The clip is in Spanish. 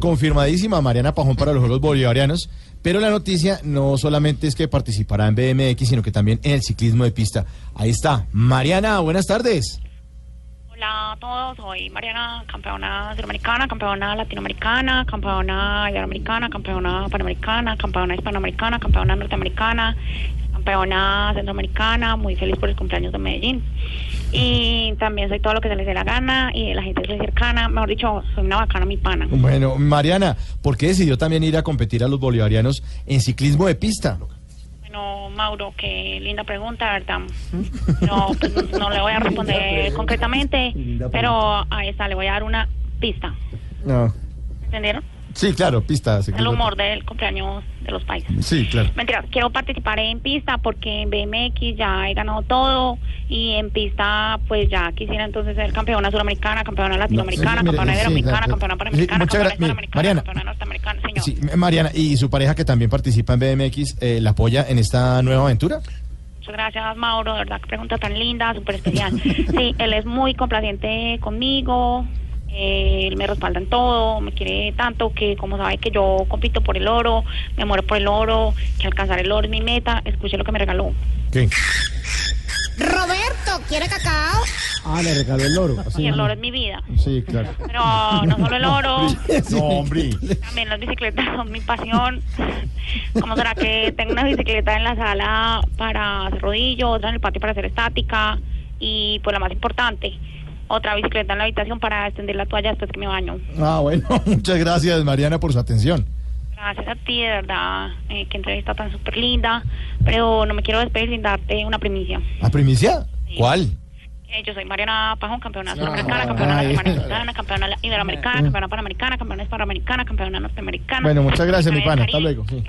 Confirmadísima Mariana Pajón para los Juegos Bolivarianos, pero la noticia no solamente es que participará en BMX, sino que también en el ciclismo de pista. Ahí está. Mariana, buenas tardes. Hola a todos, soy Mariana, campeona suramericana, campeona latinoamericana, campeona iberoamericana, campeona panamericana, campeona hispanoamericana, campeona norteamericana, campeona centroamericana, muy feliz por el cumpleaños de Medellín. Y también soy todo lo que se les dé la gana y la gente soy cercana, mejor dicho, soy una bacana mi pana. Bueno, Mariana, ¿por qué decidió también ir a competir a los bolivarianos en ciclismo de pista? Bueno, Mauro, qué linda pregunta, ¿verdad? No, pues, no le voy a responder concretamente, pero a esa le voy a dar una pista. No. ¿Entendieron? Sí, claro, pista. El humor del cumpleaños de los países. Sí, claro. Mentira, quiero participar en pista porque en BMX ya he ganado todo y en pista pues ya quisiera entonces ser campeona suramericana, campeona latinoamericana, sí, mire, campeona iberoamericana, campeona panamericana, campeona hispanoamericana, Mariana. campeona norteamericana, señor. Mariana, ¿y su pareja que también participa en BMX, eh, la apoya en esta nueva aventura? Muchas gracias, Mauro. De verdad, qué pregunta tan linda, súper especial. Sí, él es muy complaciente conmigo. Eh, Él me respalda en todo, me quiere tanto que como sabe que yo compito por el oro, me muero por el oro, que alcanzar el oro es mi meta, escuche lo que me regaló. ¿Qué? Roberto, ¿quiere cacao? Ah, le regaló el oro. Y el oro es mi vida. Sí, claro. Pero no solo el oro, No, hombre. también las bicicletas son mi pasión. ¿Cómo será que tengo una bicicleta en la sala para hacer rodillo, otra en el patio para hacer estática y pues la más importante, otra bicicleta en la habitación para extender la toalla después que me baño? Ah, bueno, muchas gracias, Mariana, por su atención. Gracias a ti, de verdad, eh, qué entrevista tan súper linda, pero no me quiero despedir sin darte una primicia. ¿A primicia? ¿Cuál? Eh, yo soy Mariana Pajón, campeona sudamericana, campeona Ay. latinoamericana, campeona iberoamericana, campeona panamericana, campeona hispanoamericana, campeona norteamericana. Bueno, muchas gracias, mi pana. Hasta luego. Sí.